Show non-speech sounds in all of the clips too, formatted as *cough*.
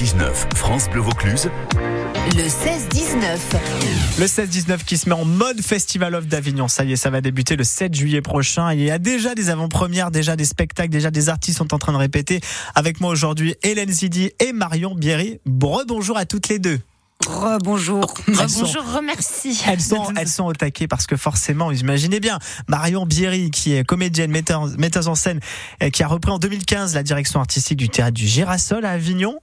16-19, France Bleu Vaucluse. Le 16-19. Le 16-19 qui se met en mode Festival of d'Avignon. Ça y est, ça va débuter le 7 juillet prochain. Il y a déjà des avant-premières, déjà des spectacles, déjà des artistes sont en train de répéter. Avec moi aujourd'hui, Hélène Zidi et Marion Bierry. Bonjour à toutes les deux. bonjour. Bonjour, remercie. Elles sont, elles sont au taquet parce que forcément, vous imaginez bien, Marion Bierry, qui est comédienne, metteuse en scène, qui a repris en 2015 la direction artistique du théâtre du Girasol à Avignon.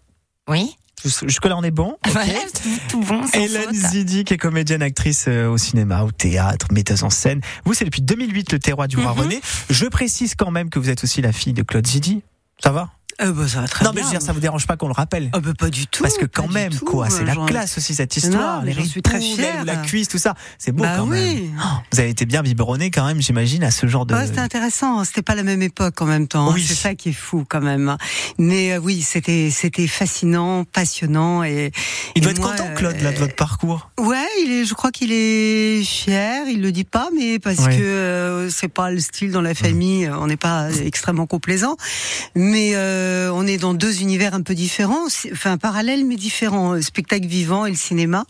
Oui. Jusque-là, on est bon. Okay. *laughs* tout, bon. Hélène Zidi, qui est comédienne, actrice euh, au cinéma, au théâtre, metteuse en scène. Vous, c'est depuis 2008 le terroir du roi mhm. René. Je précise quand même que vous êtes aussi la fille de Claude Zidi. Ça va? Euh, bah, ça va très non, bien. mais je veux dire, ça vous dérange pas qu'on le rappelle ah, bah, Pas du tout. Parce que quand même, quoi, c'est la classe aussi cette histoire. les suis très fière. La cuisse, tout ça, c'est beau bah quand oui. même. Oh, vous avez été bien biberonné quand même, j'imagine, à ce genre de. c'était intéressant. C'était pas la même époque en même temps. Hein. Oui. C'est ça qui est fou quand même. Mais euh, oui, c'était c'était fascinant, passionnant et. Il doit être content, Claude, là, de votre parcours. Ouais, il est. Je crois qu'il est fier. Il le dit pas, mais parce que euh, c'est pas le style dans la famille. On n'est pas extrêmement complaisant, mais euh, on est dans deux univers un peu différents, enfin parallèles mais différents, le spectacle vivant et le cinéma,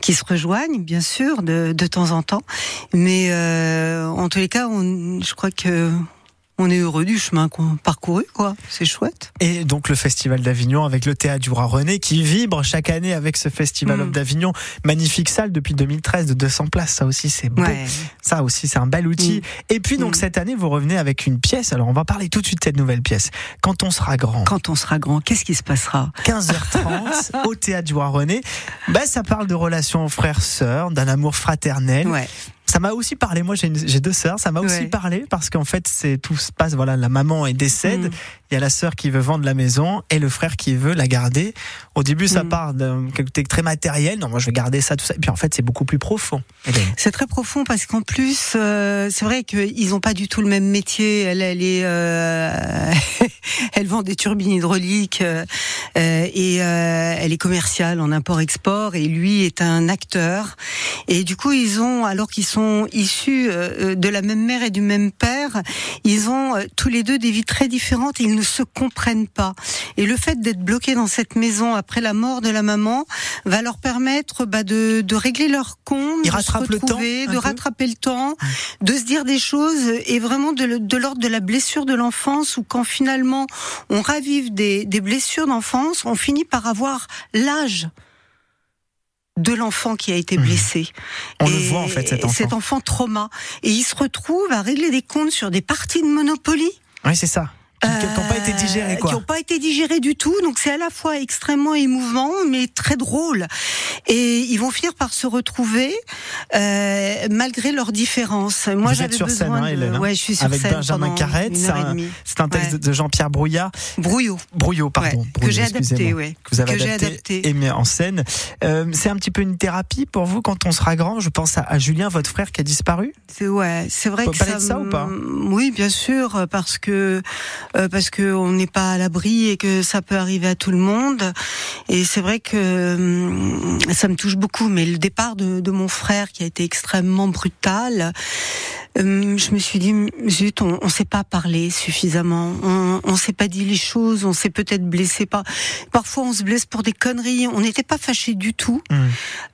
qui se rejoignent bien sûr de, de temps en temps, mais euh, en tous les cas, on, je crois que on est heureux du chemin qu'on a parcouru, quoi. C'est chouette. Et donc le Festival d'Avignon avec le Théâtre du Roi René qui vibre chaque année avec ce Festival mm. d'Avignon. Magnifique salle depuis 2013 de 200 places. Ça aussi, c'est beau. Ça aussi, c'est un bel outil. Mm. Et puis donc mm. cette année, vous revenez avec une pièce. Alors on va parler tout de suite de cette nouvelle pièce. Quand on sera grand. Quand on sera grand, qu'est-ce qui se passera? 15h30 au Théâtre du Roi René. Ben, ça parle de relations frères-sœurs, d'un amour fraternel. Ouais ça m'a aussi parlé. Moi, j'ai deux sœurs. Ça m'a aussi parlé parce qu'en fait, c'est tout se passe. Voilà, la maman est décède. Mm. Il y a la sœur qui veut vendre la maison et le frère qui veut la garder. Au début, ça mm. part d'un quelque très matériel. Non, moi, je vais garder ça, tout ça. Et puis, en fait, c'est beaucoup plus profond. C'est très profond parce qu'en plus, euh, c'est vrai qu'ils n'ont pas du tout le même métier. Elle, elle est, euh, *laughs* elle vend des turbines hydrauliques euh, et elle est commerciale en import-export. Et lui est un acteur. Et du coup, ils ont, alors qu'ils sont issus de la même mère et du même père, ils ont tous les deux des vies très différentes. Et ils ne se comprennent pas. Et le fait d'être bloqués dans cette maison après la mort de la maman va leur permettre bah, de, de, régler leur compte, de se retrouver, de rattraper le temps, de se dire des choses et vraiment de, de l'ordre de la blessure de l'enfance ou quand finalement on ravive des, des blessures d'enfance, on finit par avoir l'âge de l'enfant qui a été mmh. blessé. On le voit en fait cet enfant. Cet enfant trauma. Et il se retrouve à régler des comptes sur des parties de Monopoly. Oui, c'est ça qui n'ont pas été digérés, quoi. Qui n'ont pas été digérés du tout. Donc c'est à la fois extrêmement émouvant, mais très drôle. Et ils vont finir par se retrouver euh, malgré leurs différences. Moi, j'avais besoin scène, hein, Hélène, hein. ouais, je suis sur avec scène Benjamin Carrette. C'est un, texte de Jean-Pierre Brouillard. Brouillot. Brouillot, pardon. que j'ai adapté, ouais. Que vous avez adapté, et mis en scène. Euh, c'est un petit peu une thérapie pour vous quand on sera grand. Je pense à, Julien, votre frère qui a disparu. C'est ouais, c'est vrai que ça, de ça ou pas? Oui, bien sûr, parce que euh, parce qu'on n'est pas à l'abri et que ça peut arriver à tout le monde. Et c'est vrai que hum, ça me touche beaucoup. Mais le départ de, de mon frère, qui a été extrêmement brutal, hum, je me suis dit, zut, on ne sait pas parler suffisamment, on ne s'est pas dit les choses, on s'est peut-être blessé. Pas... Parfois, on se blesse pour des conneries. On n'était pas fâchés du tout, mmh.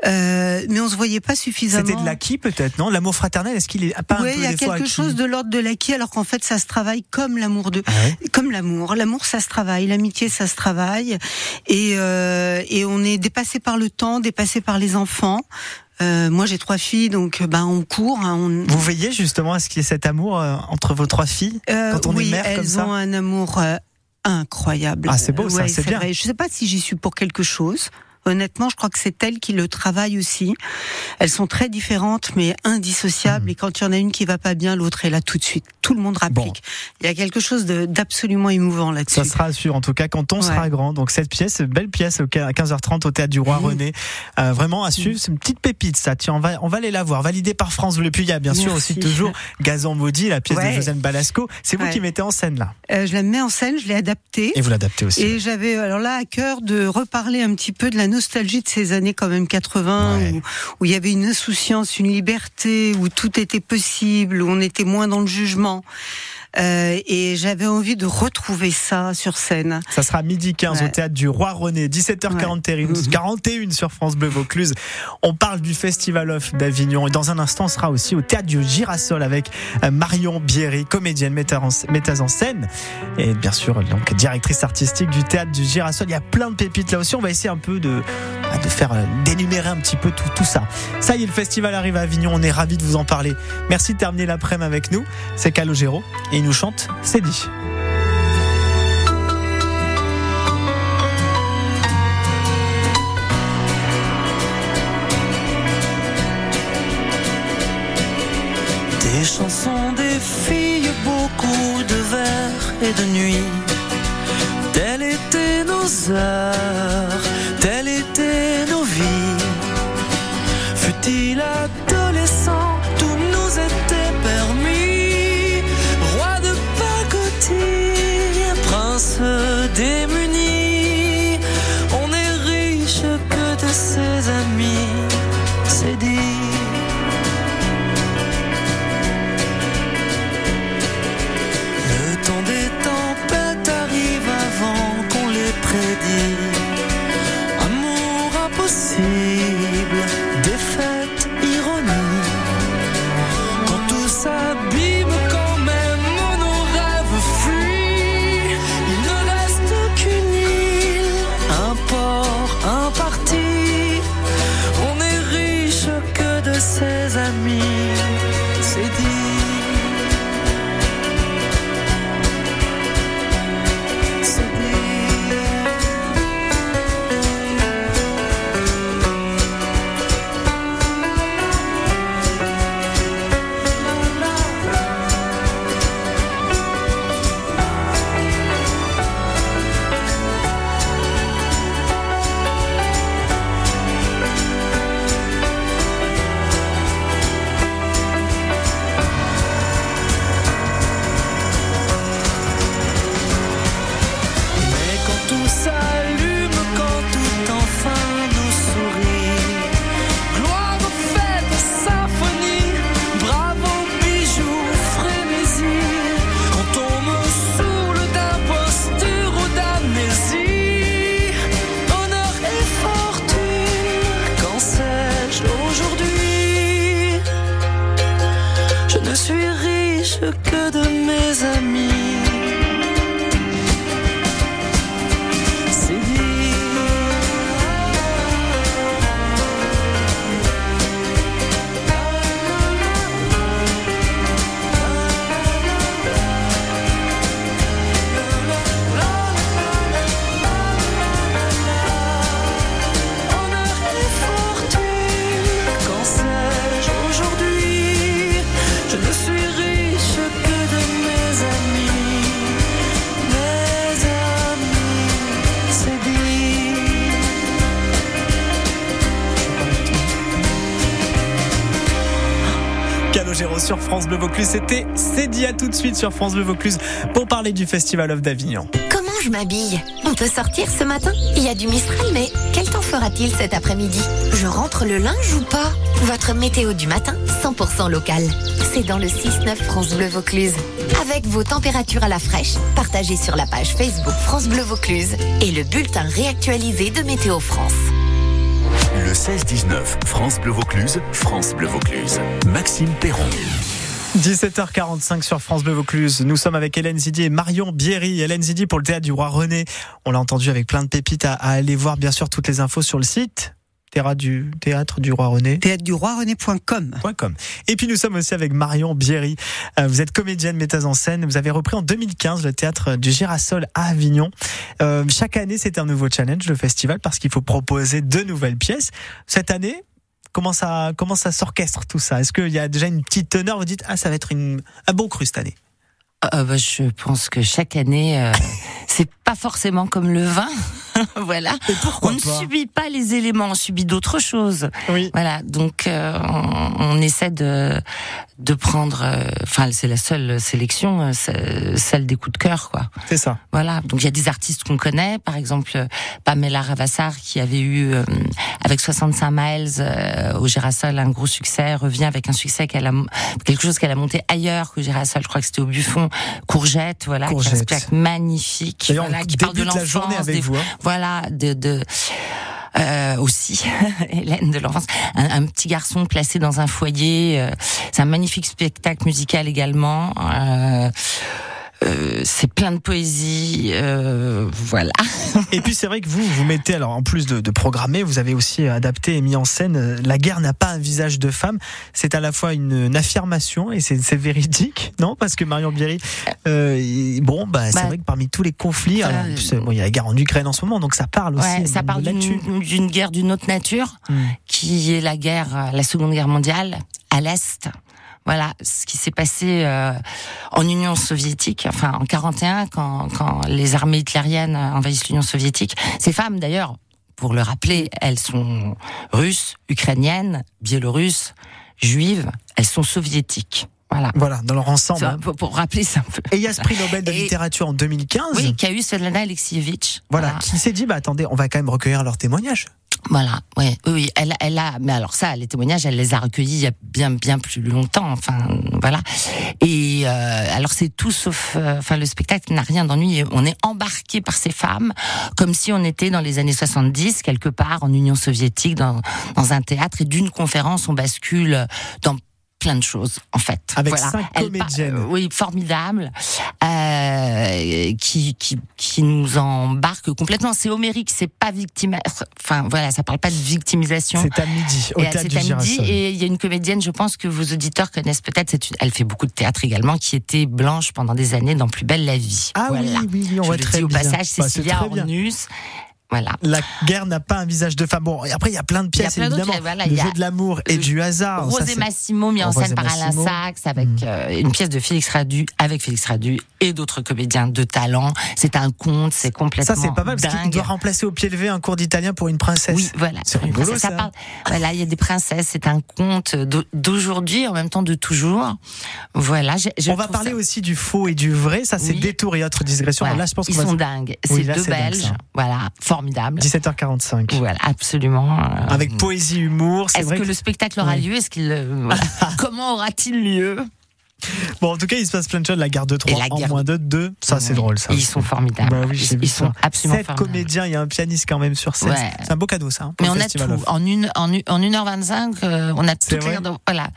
euh, mais on se voyait pas suffisamment. C'était de l'acquis peut-être, non? L'amour fraternel, est-ce qu'il est pas Oui, il y a quelque chose de l'ordre de l'acquis, alors qu'en fait, ça se travaille comme l'amour de, ah comme l'amour. L'amour, ça se travaille. L'amitié, ça se travaille. Et, euh, et on est dépassé par le temps, dépassé par les enfants. Euh, moi, j'ai trois filles, donc ben on court. Hein, on... Vous veillez justement à ce qu'il y ait cet amour euh, entre vos trois filles euh, quand on oui, est mère comme ça. elles ont un amour incroyable. Ah, c'est beau, ça, c'est bien. Vrai. Je sais pas si j'y suis pour quelque chose. Honnêtement, je crois que c'est elle qui le travaille aussi. Elles sont très différentes, mais indissociables. Mmh. Et quand il y en a une qui va pas bien, l'autre est là tout de suite. Tout le monde rapplique. Il y a quelque chose d'absolument émouvant là-dessus. Ça sera sûr, en tout cas, quand on sera grand. Donc cette pièce, belle pièce à 15h30 au théâtre du Roi mmh. René. Euh, vraiment à suivre. Mmh. C'est une petite pépite, ça. Tiens, on va, on va aller la voir. Validée par France Bleu. Puis il y a bien sûr aussi toujours Gazon Maudit, la pièce de Josène Balasco. C'est vous qui mettez en scène là. Euh, je la mets en scène, je l'ai adaptée. Et vous l'adaptez aussi. Et j'avais alors là à cœur de reparler un petit peu de la nostalgie de ces années quand même 80 où, il y avait une insouciance, une liberté, où tout était possible, où on était moins dans le jugement. Euh, et j'avais envie de retrouver ça sur scène. Ça sera midi 15 au théâtre du Roi René, 17h41 41 sur France Bleu Vaucluse. On parle du Festival of d'Avignon et dans un instant on sera aussi au théâtre du Girasol avec euh, Marion Bierry, comédienne, metteuse en scène et bien sûr donc directrice artistique du théâtre du Girasol. Il y a plein de pépites là aussi. On va essayer un peu de, de faire euh, d'énumérer un petit peu tout, tout ça. Ça y est, le festival arrive à Avignon. On est ravis de vous en parler. Merci de terminer l'après-midi avec nous. C'est Calogero et il nous chante C'est dit. Des chansons, des filles, beaucoup de vers et de nuits. Telles étaient nos heures, que de mes amis. France Bleu Vaucluse. C'était C'est dit à tout de suite sur France Bleu Vaucluse pour parler du Festival of d'Avignon. Comment je m'habille? On peut sortir ce matin? Il y a du Mistral, mais quel temps fera-t-il cet après-midi? Je rentre le linge ou pas? Votre météo du matin, 100% local. C'est dans le 6-9 France Bleu Vaucluse. Avec vos températures à la fraîche, partagées sur la page Facebook France Bleu Vaucluse et le bulletin réactualisé de Météo France. Le 16-19, France Bleu Vaucluse, France Bleu Vaucluse. Maxime Perron. 17h45 sur France Bleu Vaucluse. Nous sommes avec Hélène Zidi et Marion Bierry. Hélène Zidi pour le théâtre du Roi René. On l'a entendu avec plein de pépites à, à aller voir bien sûr toutes les infos sur le site. Théâtre du, théâtre du Roi René. Théâtre du roi René.com. .com. Et puis nous sommes aussi avec Marion Bierry. Euh, vous êtes comédienne, metteuse en scène. Vous avez repris en 2015 le théâtre du Girasol à Avignon. Euh, chaque année, c'est un nouveau challenge, le festival, parce qu'il faut proposer de nouvelles pièces. Cette année, comment ça, comment ça s'orchestre tout ça? Est-ce qu'il y a déjà une petite teneur? Vous dites, ah, ça va être un bon cru cette année. Euh, bah, je pense que chaque année, euh, *laughs* c'est pas forcément comme le vin. *laughs* voilà. on ne subit pas les éléments, on subit d'autres choses. Oui. Voilà. Donc, euh, on, on essaie de de prendre. euh, Enfin, c'est la seule sélection, euh, celle des coups de cœur, quoi. C'est ça. Voilà. Donc, il y a des artistes qu'on connaît, par exemple euh, Pamela Ravassar qui avait eu euh, avec 65 miles euh, au Girasol, un gros succès, revient avec un succès qu'elle a quelque chose qu'elle a monté ailleurs qu'au Girasol. Je crois que c'était au Buffon, Courgette, voilà, Courgette. qui est un spectacle magnifique, voilà, qui parle de la journée l'enfance, avec des- vous, hein. voilà, de, de euh, aussi *laughs* Hélène de l'enfance, un, un petit garçon placé dans un foyer. euh, c'est un magnifique spectacle musical également. Euh, euh, c'est plein de poésie, euh, voilà. *laughs* Et puis c'est vrai que vous, vous mettez, alors en plus de, de programmer, vous avez aussi adapté et mis en scène euh, La guerre n'a pas un visage de femme. C'est à la fois une, une affirmation et c'est véridique, *laughs* non? Parce que Marion Bierry, euh, bon, bah, c'est Bah, vrai que parmi tous les conflits, euh, alors, plus, bon, il y a la guerre en Ukraine en ce moment, donc ça parle aussi. Ouais, ça parle d'une guerre d'une autre nature, Hmm. qui est la guerre, euh, la Seconde Guerre mondiale à l'est. Voilà ce qui s'est passé euh, en Union soviétique, enfin en 41, quand, quand les armées hitlériennes envahissent l'Union soviétique. Ces femmes, d'ailleurs, pour le rappeler, elles sont russes, ukrainiennes, biélorusses, juives. Elles sont soviétiques. Voilà. Voilà, dans leur ensemble. Un peu pour rappeler ça un peu. Et il y a ce prix Nobel de Et- littérature en 2015. Oui, qu'a eu Svetlana Alexievitch. Voilà, qui s'est dit, bah attendez, on va quand même recueillir leurs témoignages. Voilà, ouais, oui, elle, elle a, mais alors ça, les témoignages, elle les a recueillis il y a bien, bien plus longtemps, enfin, voilà. Et euh, alors c'est tout sauf, euh, enfin, le spectacle n'a rien d'ennuyeux. On est embarqué par ces femmes, comme si on était dans les années 70, quelque part en Union soviétique, dans, dans un théâtre, et d'une conférence, on bascule dans plein de choses en fait. Avec voilà. cinq Elle par- comédiennes. euh, oui, formidable, euh, qui, qui qui nous embarque complètement. C'est homérique, c'est pas victime. Enfin voilà, ça parle pas de victimisation. C'est à midi, au Et théâtre c'est du à midi, et il y a une comédienne, je pense que vos auditeurs connaissent peut-être. Elle fait beaucoup de théâtre également, qui était blanche pendant des années dans Plus belle la vie. Ah voilà. oui, oui, oui, on je voit le très dis au bien. passage, Bah, c'est Cécilia très bien. Voilà. La guerre n'a pas un visage de femme. Bon, et après, il y a plein de pièces, plein évidemment. voilà, le il y a jeu de l'amour et du hasard. Ça, c'est- Massimo mis en scène par Alain. Sachs avec Mm. euh, une pièce de Félix Radu avec Félix Radu et d'autres comédiens de talent. C'est un conte, c'est complètement Ça, c'est pas mal parce qu'il dingue. doit remplacer au pied levé un cours d'italien pour une princesse. Oui, voilà. C'est rigolo, ça. parle- voilà, il y a des princesses. C'est un conte d'au- d'aujourd'hui, en même temps de toujours. Voilà. je On va parler ça- aussi du faux et du vrai. Ça, c'est Oui. détour et autres digressions. Voilà. Là, je pense Ils va. sont dingues. C'est deux dingue, Belges. ça. Voilà, formidable. 17h45. Voilà, absolument. Avec poésie, humour. Est-ce que, que- le spectacle aura lieu? Est-ce qu'il euh, voilà. *laughs* Comment aura-t-il lieu? Bon, en tout cas, il se passe plein de choses. La gare de Troyes la en moins de deux. Ça, c'est drôle, ça. Ils sont formidables. Bah oui, ils ils sont absolument Sept formidables. comédiens, il y a un pianiste quand même sur scène. Ouais. C'est un beau cadeau, ça. hein, Mais on a tout. Off. En une, en, une- en 1h25, euh, on a vrai Voilà.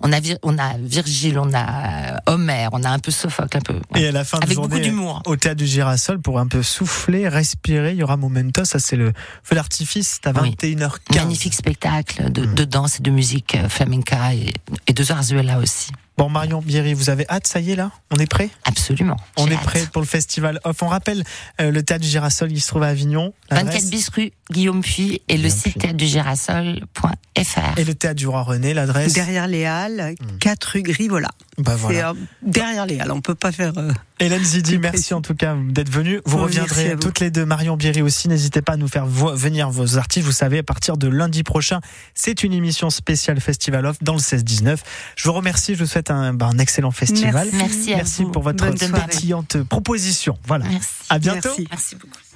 On a, on a Virgile, on a euh, Homère, on a un peu Sophocle, un peu. Et à la fin de Avec beaucoup journée, d'humour. au théâtre du Girasol, pour un peu souffler, respirer, il y aura Momento. Ça, c'est le feu d'artifice. C'est à Oui. 21h15. Magnifique spectacle de, Mm. de danse et de musique euh, flamenca et, et de Zarzuela aussi. Bon, Marion Bierry, vous avez hâte, ça y est, là On est prêt Absolument. On est hâte. prêt pour le festival off. On rappelle euh, le théâtre du Girasol, il se trouve à Avignon. 24 L'adresse bis rue Guillaume Puy et le site Puy. du girasol.fr. Et le théâtre du Roi René, l'adresse. Derrière les Halles, 4 rue Grivola. Bah voilà. euh, derrière les Halles, on peut pas faire. euh, Hélène Zidi, merci en tout cas d'être venue. Vous reviendrez toutes les deux. Marion Bierry aussi. N'hésitez pas à nous faire vo- venir vos artistes. Vous savez, à partir de lundi prochain, c'est une émission spéciale Festival Off dans le 16-19. Je vous remercie. Je vous souhaite un, bah, un excellent festival. Merci. Merci à Merci vous. pour votre Bonne soirée. pétillante proposition. Voilà. Merci. À bientôt. Merci. Merci beaucoup.